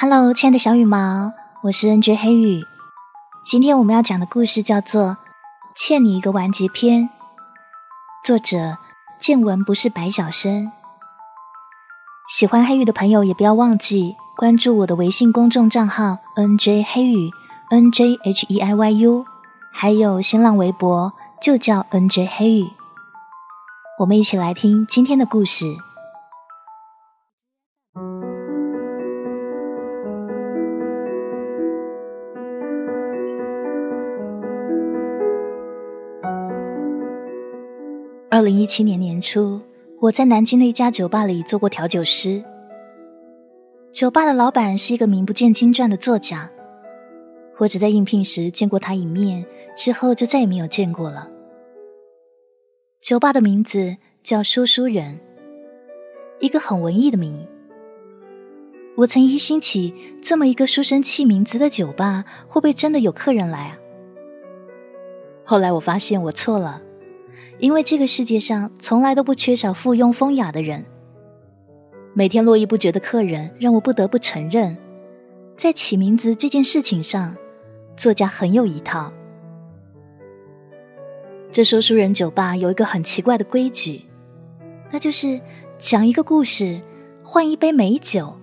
Hello，亲爱的小羽毛，我是 NJ 黑羽。今天我们要讲的故事叫做《欠你一个完结篇》，作者见闻不是白小生。喜欢黑羽的朋友也不要忘记关注我的微信公众账号 NJ 黑羽 NJHEIYU，还有新浪微博就叫 NJ 黑羽。我们一起来听今天的故事。二零一七年年初，我在南京的一家酒吧里做过调酒师。酒吧的老板是一个名不见经传的作家，我只在应聘时见过他一面，之后就再也没有见过了。酒吧的名字叫说书人，一个很文艺的名。我曾疑心起，这么一个书生气名字的酒吧，会不会真的有客人来啊？后来我发现我错了。因为这个世界上从来都不缺少附庸风雅的人，每天络绎不绝的客人让我不得不承认，在起名字这件事情上，作家很有一套。这说书人酒吧有一个很奇怪的规矩，那就是讲一个故事换一杯美酒。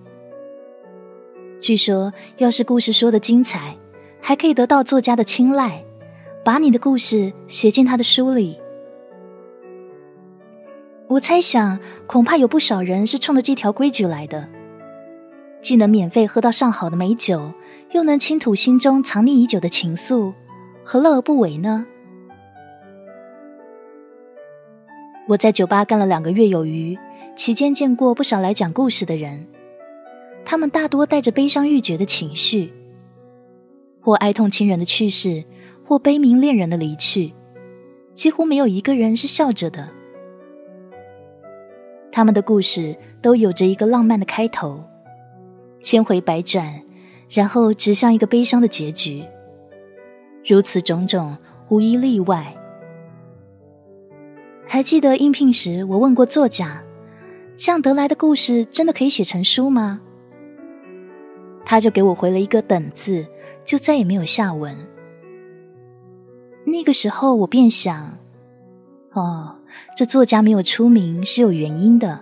据说，要是故事说的精彩，还可以得到作家的青睐，把你的故事写进他的书里。我猜想，恐怕有不少人是冲着这条规矩来的，既能免费喝到上好的美酒，又能倾吐心中藏匿已久的情愫，何乐而不为呢？我在酒吧干了两个月有余，期间见过不少来讲故事的人，他们大多带着悲伤欲绝的情绪，或哀痛亲人的去世，或悲鸣恋人的离去，几乎没有一个人是笑着的。他们的故事都有着一个浪漫的开头，千回百转，然后指向一个悲伤的结局。如此种种，无一例外。还记得应聘时，我问过作家：“这样得来的故事，真的可以写成书吗？”他就给我回了一个“等”字，就再也没有下文。那个时候，我便想：“哦。”这作家没有出名是有原因的。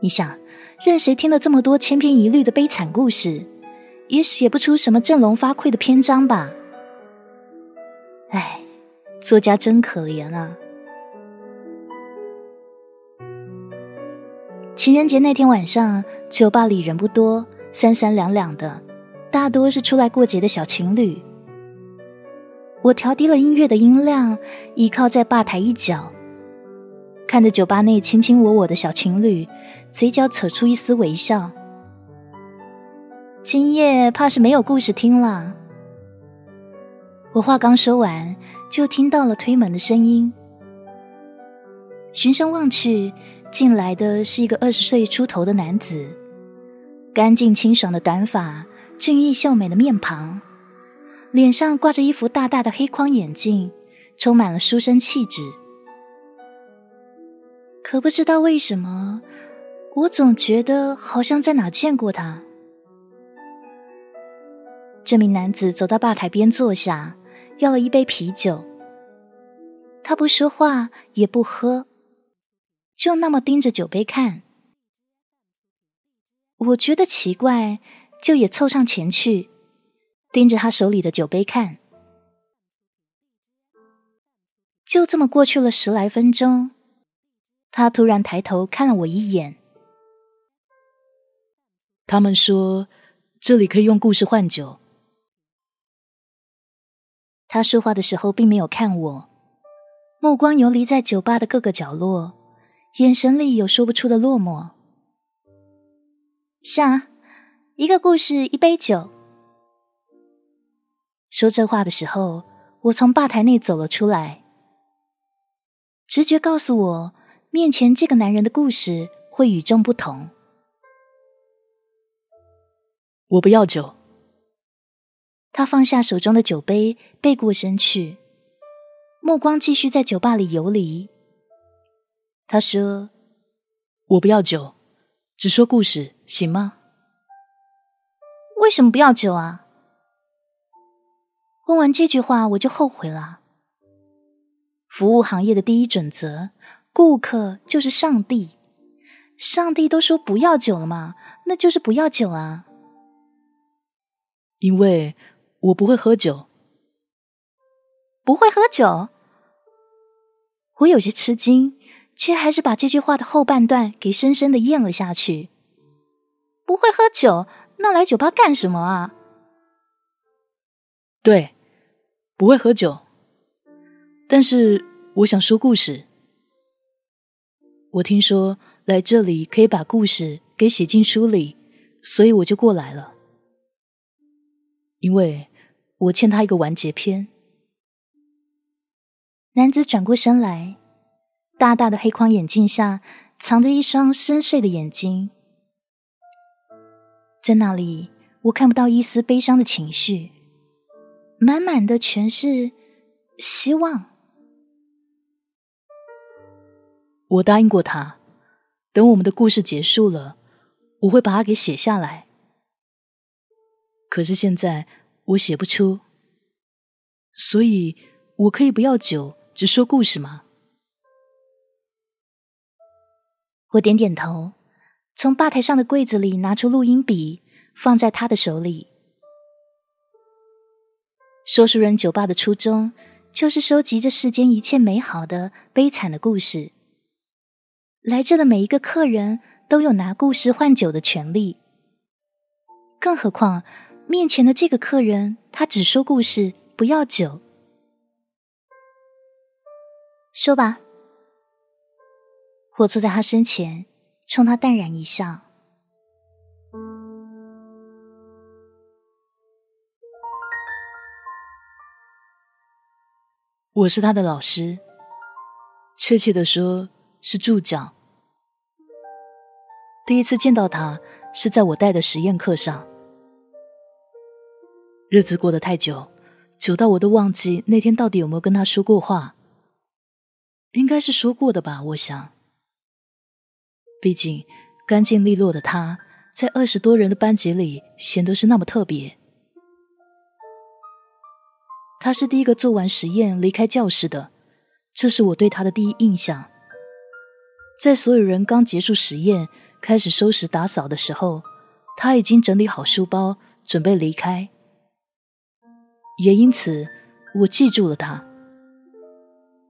你想，任谁听了这么多千篇一律的悲惨故事，也写不出什么振聋发聩的篇章吧？唉，作家真可怜啊！情人节那天晚上，酒吧里人不多，三三两两的，大多是出来过节的小情侣。我调低了音乐的音量，倚靠在吧台一角。看着酒吧内卿卿我我的小情侣，嘴角扯出一丝微笑。今夜怕是没有故事听了。我话刚说完，就听到了推门的声音。循声望去，进来的是一个二十岁出头的男子，干净清爽的短发，俊逸秀美的面庞，脸上挂着一副大大的黑框眼镜，充满了书生气质。可不知道为什么，我总觉得好像在哪见过他。这名男子走到吧台边坐下，要了一杯啤酒。他不说话，也不喝，就那么盯着酒杯看。我觉得奇怪，就也凑上前去，盯着他手里的酒杯看。就这么过去了十来分钟。他突然抬头看了我一眼。他们说这里可以用故事换酒。他说话的时候并没有看我，目光游离在酒吧的各个角落，眼神里有说不出的落寞。是啊，一个故事一杯酒。说这话的时候，我从吧台内走了出来，直觉告诉我。面前这个男人的故事会与众不同。我不要酒。他放下手中的酒杯，背过身去，目光继续在酒吧里游离。他说：“我不要酒，只说故事，行吗？”为什么不要酒啊？问完这句话，我就后悔了。服务行业的第一准则，顾客就是上帝。上帝都说不要酒了嘛，那就是不要酒啊。因为我不会喝酒。不会喝酒？我有些吃惊，却还是把这句话的后半段给深深的咽了下去。不会喝酒，那来酒吧干什么啊？对，不会喝酒，但是我想说故事。我听说来这里可以把故事给写进书里，所以我就过来了。因为我欠他一个完结篇。男子转过身来，大大的黑框眼镜下藏着一双深邃的眼睛，在那里我看不到一丝悲伤的情绪，满满的全是希望。我答应过他，等我们的故事结束了，我会把它给写下来。可是现在我写不出，所以我可以不要酒。只说故事吗？我点点头，从吧台上的柜子里拿出录音笔，放在他的手里。说书人酒吧的初衷，就是收集这世间一切美好的、悲惨的故事。来这的每一个客人都有拿故事换酒的权利。更何况，面前的这个客人，他只说故事，不要酒。说吧，我坐在他身前，冲他淡然一笑。我是他的老师，确切的说是助教。第一次见到他是在我带的实验课上。日子过得太久，久到我都忘记那天到底有没有跟他说过话。应该是说过的吧，我想。毕竟干净利落的他，在二十多人的班级里显得是那么特别。他是第一个做完实验离开教室的，这是我对他的第一印象。在所有人刚结束实验、开始收拾打扫的时候，他已经整理好书包，准备离开。也因此，我记住了他。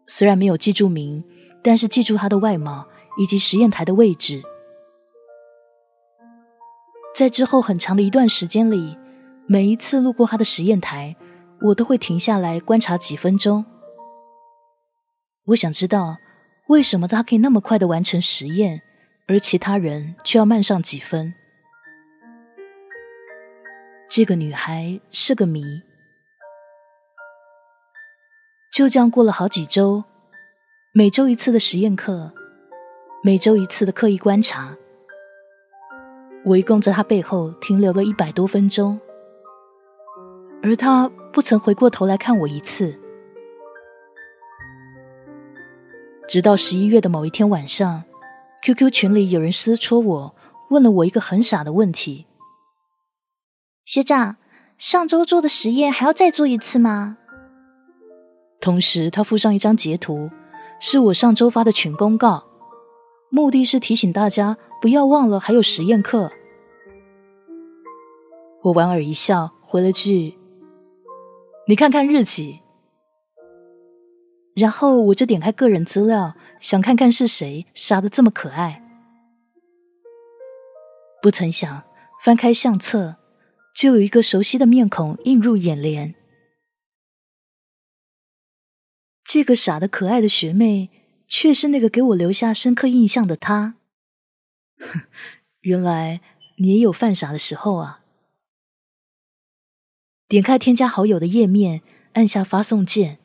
虽然没有记住名，但是记住他的外貌以及实验台的位置。在之后很长的一段时间里，每一次路过他的实验台，我都会停下来观察几分钟。我想知道为什么他可以那么快的完成实验，而其他人却要慢上几分。这个女孩是个谜。就这样过了好几周，每周一次的实验课，每周一次的刻意观察，我一共在他背后停留了一百多分钟，而他不曾回过头来看我一次。直到十一月的某一天晚上，QQ 群里有人私戳我，问了我一个很傻的问题：“学长，上周做的实验还要再做一次吗？”同时，他附上一张截图，是我上周发的群公告，目的是提醒大家不要忘了还有实验课。我莞尔一笑，回了句：“你看看日期。”然后我就点开个人资料，想看看是谁傻的这么可爱。不曾想，翻开相册，就有一个熟悉的面孔映入眼帘。这个傻的可爱的学妹，却是那个给我留下深刻印象的她。哼 原来你也有犯傻的时候啊！点开添加好友的页面，按下发送键，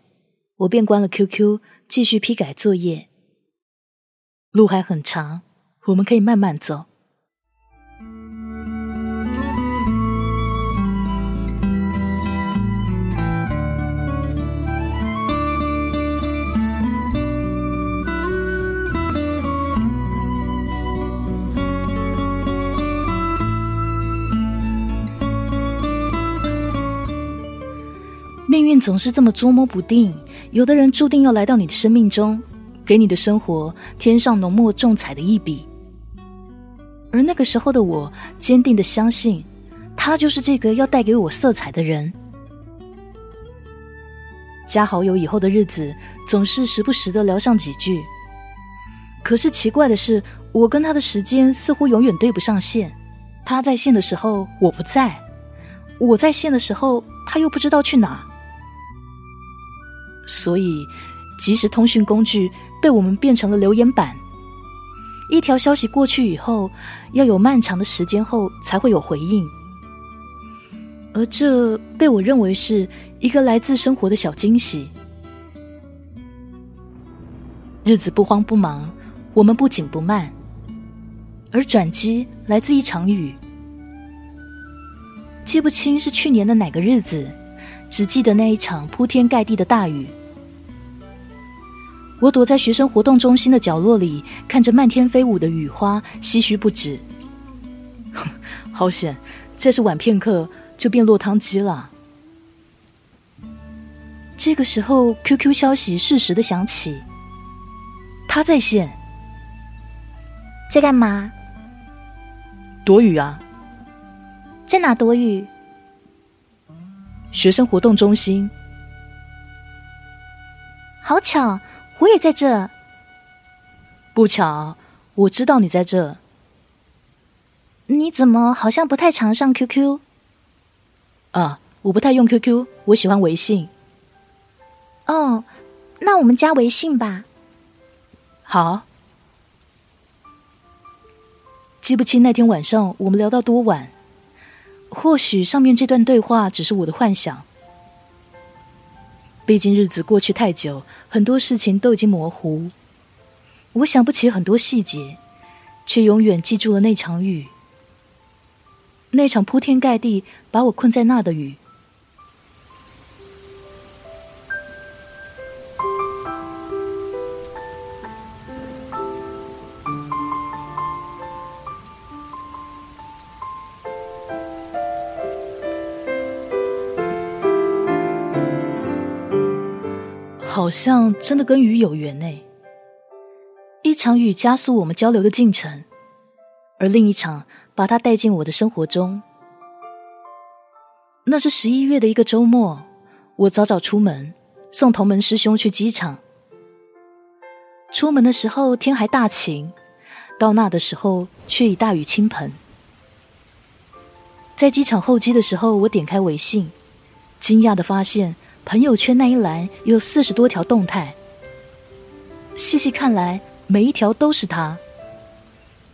我便关了 QQ，继续批改作业。路还很长，我们可以慢慢走。命运总是这么捉摸不定，有的人注定要来到你的生命中，给你的生活添上浓墨重彩的一笔。而那个时候的我，坚定的相信，他就是这个要带给我色彩的人。加好友以后的日子，总是时不时的聊上几句。可是奇怪的是，我跟他的时间似乎永远对不上线。他在线的时候我不在，我在线的时候他又不知道去哪。所以，即时通讯工具被我们变成了留言板。一条消息过去以后，要有漫长的时间后才会有回应。而这被我认为是一个来自生活的小惊喜。日子不慌不忙，我们不紧不慢，而转机来自一场雨。记不清是去年的哪个日子，只记得那一场铺天盖地的大雨。我躲在学生活动中心的角落里，看着漫天飞舞的雨花，唏嘘不止。好险，再是晚片刻。就变落汤鸡了。这个时候，QQ 消息适时的响起，他在线，在干嘛？躲雨啊！在哪躲雨？学生活动中心。好巧，我也在这。不巧，我知道你在这。你怎么好像不太常上 QQ？啊，我不太用 QQ，我喜欢微信。哦，那我们加微信吧。好。记不清那天晚上我们聊到多晚，或许上面这段对话只是我的幻想。毕竟日子过去太久，很多事情都已经模糊，我想不起很多细节，却永远记住了那场雨。那场铺天盖地把我困在那的雨，好像真的跟雨有缘呢。一场雨加速我们交流的进程，而另一场。把他带进我的生活中。那是十一月的一个周末，我早早出门送同门师兄去机场。出门的时候天还大晴，到那的时候却已大雨倾盆。在机场候机的时候，我点开微信，惊讶的发现朋友圈那一栏有四十多条动态。细细看来，每一条都是他。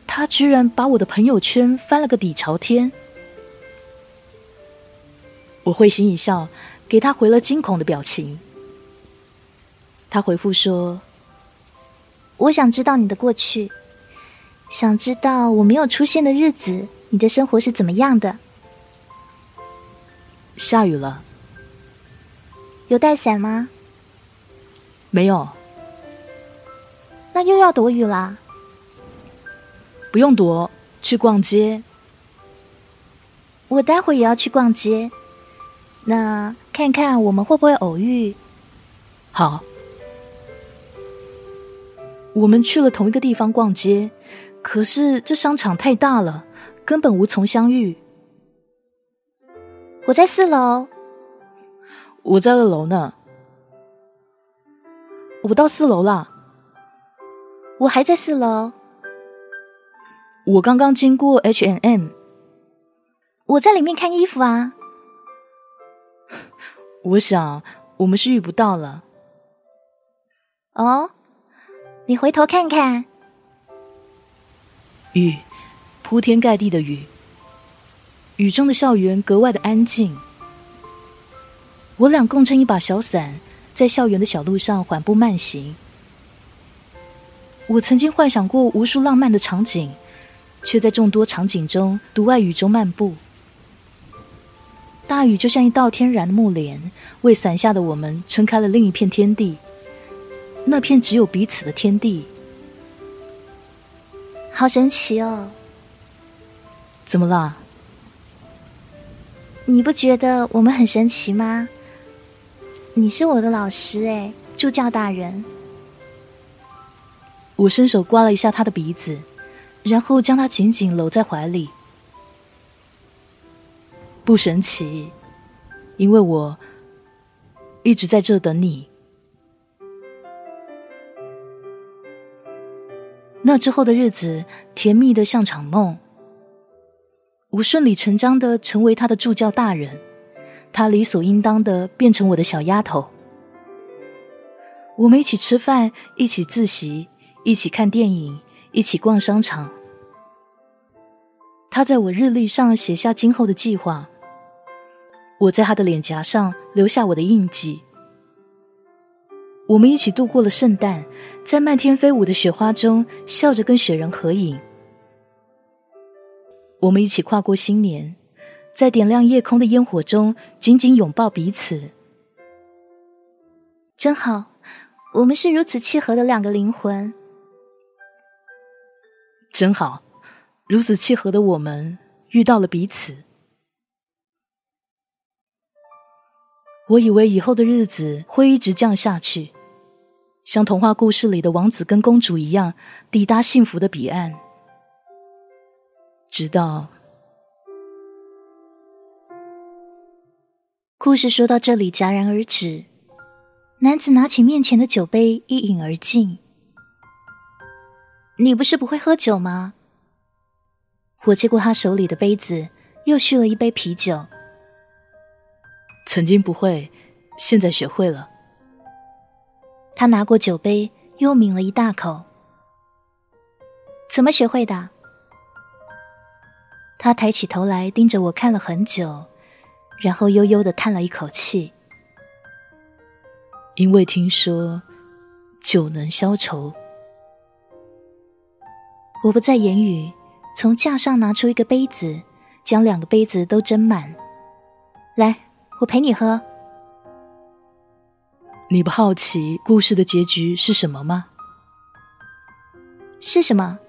他居然把我的朋友圈翻了个底朝天，我会心一笑，给他回了惊恐的表情。他回复说：“我想知道你的过去，想知道我没有出现的日子，你的生活是怎么样的。”下雨了，有带伞吗？没有。那又要躲雨了。不用躲，去逛街。我待会也要去逛街，那看看我们会不会偶遇。好，我们去了同一个地方逛街，可是这商场太大了，根本无从相遇。我在四楼，我在二楼呢。我到四楼了，我还在四楼。我刚刚经过 H&M，我在里面看衣服啊。我想我们是遇不到了。哦，你回头看看，雨，铺天盖地的雨，雨中的校园格外的安静。我俩共撑一把小伞，在校园的小路上缓步慢行。我曾经幻想过无数浪漫的场景。却在众多场景中独爱雨中漫步。大雨就像一道天然的幕帘，为伞下的我们撑开了另一片天地。那片只有彼此的天地，好神奇哦！怎么啦？你不觉得我们很神奇吗？你是我的老师哎，助教大人。我伸手刮了一下他的鼻子，然后将他紧紧搂在怀里。不神奇，因为我一直在这等你。那之后的日子，甜蜜的像场梦。我顺理成章的成为他的助教大人。她理所应当的变成我的小丫头，我们一起吃饭，一起自习，一起看电影，一起逛商场。她在我日历上写下今后的计划，我在她的脸颊上留下我的印记。我们一起度过了圣诞，在漫天飞舞的雪花中笑着跟雪人合影。我们一起跨过新年。在点亮夜空的烟火中，紧紧拥抱彼此，真好。我们是如此契合的两个灵魂，真好。如此契合的我们遇到了彼此。我以为以后的日子会一直这样下去，像童话故事里的王子跟公主一样，抵达幸福的彼岸，直到。故事说到这里戛然而止，男子拿起面前的酒杯一饮而尽。你不是不会喝酒吗？我接过他手里的杯子，又续了一杯啤酒。曾经不会，现在学会了。他拿过酒杯，又抿了一大口。怎么学会的？他抬起头来，盯着我看了很久。然后悠悠的叹了一口气，因为听说酒能消愁。我不再言语，从架上拿出一个杯子，将两个杯子都斟满。来，我陪你喝。你不好奇故事的结局是什么吗？是什么？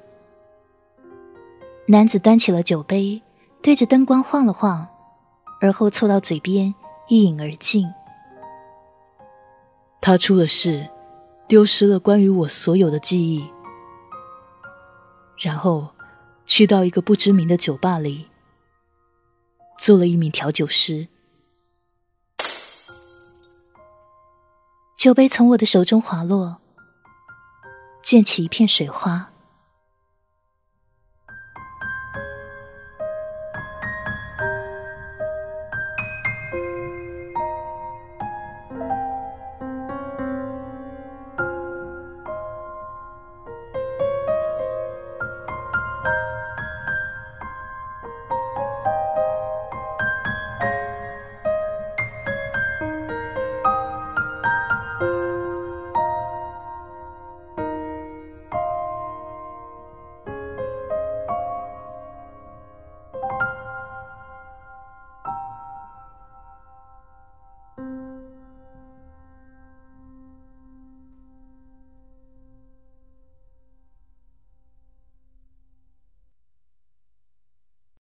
男子端起了酒杯，对着灯光晃了晃。而后凑到嘴边，一饮而尽。他出了事，丢失了关于我所有的记忆，然后去到一个不知名的酒吧里，做了一名调酒师。酒杯从我的手中滑落，溅起一片水花。